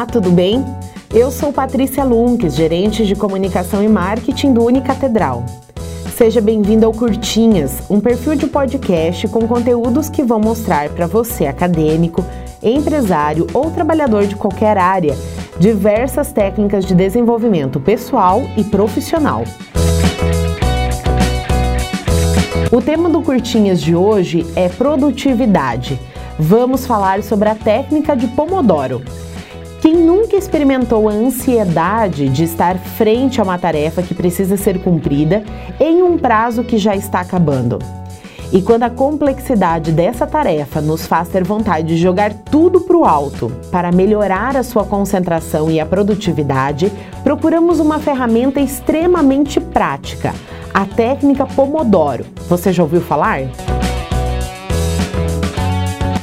Olá, tudo bem? Eu sou Patrícia Lunques, gerente de comunicação e marketing do Unicatedral. Seja bem-vindo ao Curtinhas, um perfil de podcast com conteúdos que vão mostrar para você, acadêmico, empresário ou trabalhador de qualquer área, diversas técnicas de desenvolvimento pessoal e profissional. O tema do Curtinhas de hoje é produtividade. Vamos falar sobre a técnica de Pomodoro. Quem nunca experimentou a ansiedade de estar frente a uma tarefa que precisa ser cumprida em um prazo que já está acabando? E quando a complexidade dessa tarefa nos faz ter vontade de jogar tudo para o alto para melhorar a sua concentração e a produtividade, procuramos uma ferramenta extremamente prática, a técnica Pomodoro. Você já ouviu falar?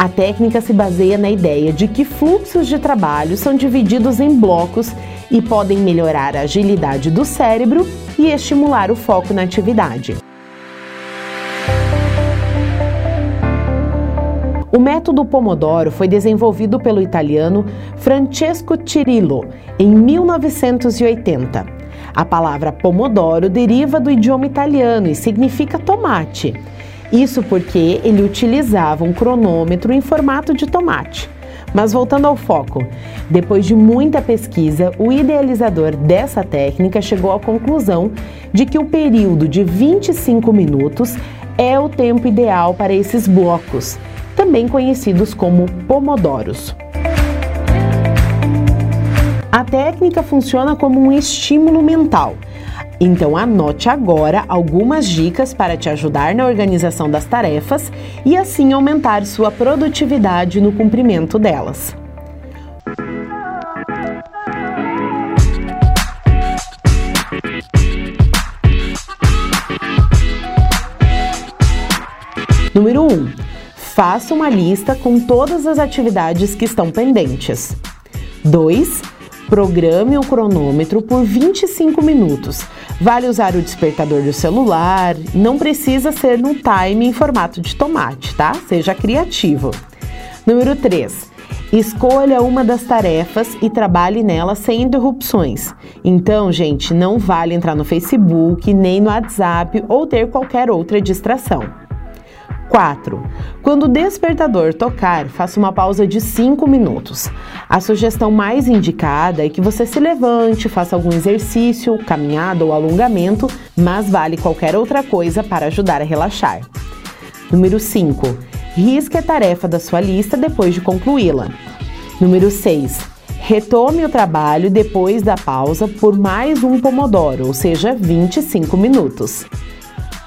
A técnica se baseia na ideia de que fluxos de trabalho são divididos em blocos e podem melhorar a agilidade do cérebro e estimular o foco na atividade. O método Pomodoro foi desenvolvido pelo italiano Francesco Cirillo em 1980. A palavra pomodoro deriva do idioma italiano e significa tomate. Isso porque ele utilizava um cronômetro em formato de tomate. Mas voltando ao foco, depois de muita pesquisa, o idealizador dessa técnica chegou à conclusão de que o período de 25 minutos é o tempo ideal para esses blocos, também conhecidos como pomodoros. A técnica funciona como um estímulo mental então anote agora algumas dicas para te ajudar na organização das tarefas e assim aumentar sua produtividade no cumprimento delas. Número 1. Um, faça uma lista com todas as atividades que estão pendentes. 2. Programe o cronômetro por 25 minutos Vale usar o despertador do celular, não precisa ser no time em formato de tomate, tá? Seja criativo. Número 3. Escolha uma das tarefas e trabalhe nela sem interrupções. Então, gente, não vale entrar no Facebook, nem no WhatsApp ou ter qualquer outra distração. 4. Quando o despertador tocar, faça uma pausa de 5 minutos. A sugestão mais indicada é que você se levante, faça algum exercício, caminhada ou alongamento, mas vale qualquer outra coisa para ajudar a relaxar. Número 5. Risque a tarefa da sua lista depois de concluí-la. Número 6. Retome o trabalho depois da pausa por mais um pomodoro, ou seja, 25 minutos.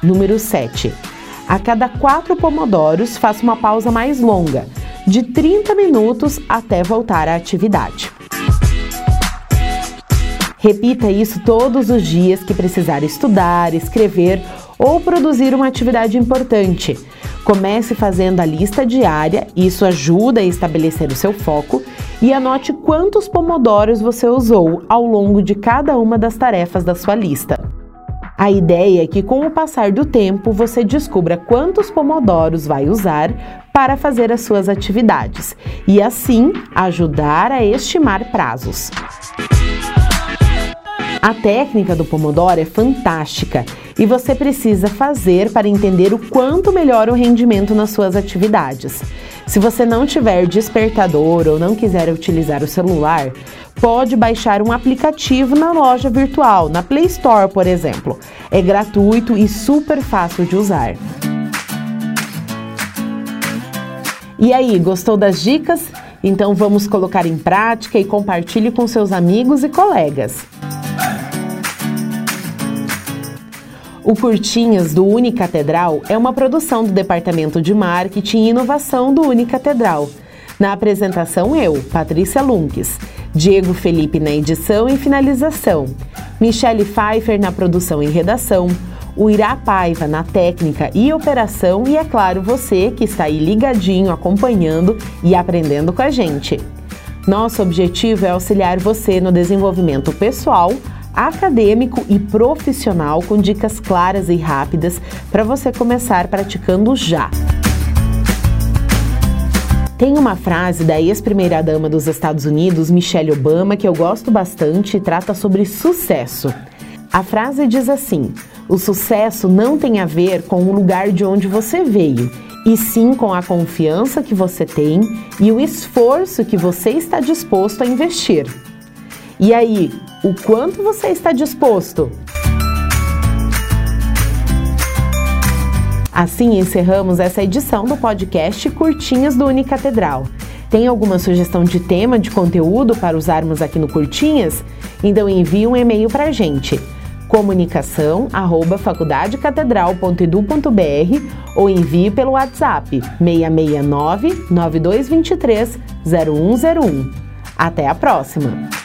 Número 7 a cada quatro pomodoros, faça uma pausa mais longa, de 30 minutos até voltar à atividade. Repita isso todos os dias que precisar estudar, escrever ou produzir uma atividade importante. Comece fazendo a lista diária, isso ajuda a estabelecer o seu foco, e anote quantos pomodoros você usou ao longo de cada uma das tarefas da sua lista. A ideia é que com o passar do tempo você descubra quantos pomodoros vai usar para fazer as suas atividades e assim ajudar a estimar prazos. A técnica do Pomodoro é fantástica e você precisa fazer para entender o quanto melhora o rendimento nas suas atividades. Se você não tiver despertador ou não quiser utilizar o celular, pode baixar um aplicativo na loja virtual, na Play Store, por exemplo. É gratuito e super fácil de usar. E aí, gostou das dicas? Então vamos colocar em prática e compartilhe com seus amigos e colegas. O Curtinhas do Unicatedral é uma produção do Departamento de Marketing e Inovação do Unicatedral. Na apresentação, eu, Patrícia Lunques, Diego Felipe na edição e finalização, Michele Pfeiffer na produção e redação, o Irá Paiva na técnica e operação e, é claro, você que está aí ligadinho, acompanhando e aprendendo com a gente. Nosso objetivo é auxiliar você no desenvolvimento pessoal acadêmico e profissional com dicas claras e rápidas para você começar praticando já. Tem uma frase da ex-primeira-dama dos Estados Unidos, Michelle Obama, que eu gosto bastante e trata sobre sucesso. A frase diz assim: O sucesso não tem a ver com o lugar de onde você veio, e sim com a confiança que você tem e o esforço que você está disposto a investir. E aí, o quanto você está disposto? Assim encerramos essa edição do podcast Curtinhas do Unicatedral. Tem alguma sugestão de tema, de conteúdo para usarmos aqui no Curtinhas? Então envie um e-mail para a gente comunicação arroba faculdadecatedral.edu.br ou envie pelo WhatsApp 669 9223 0101. Até a próxima!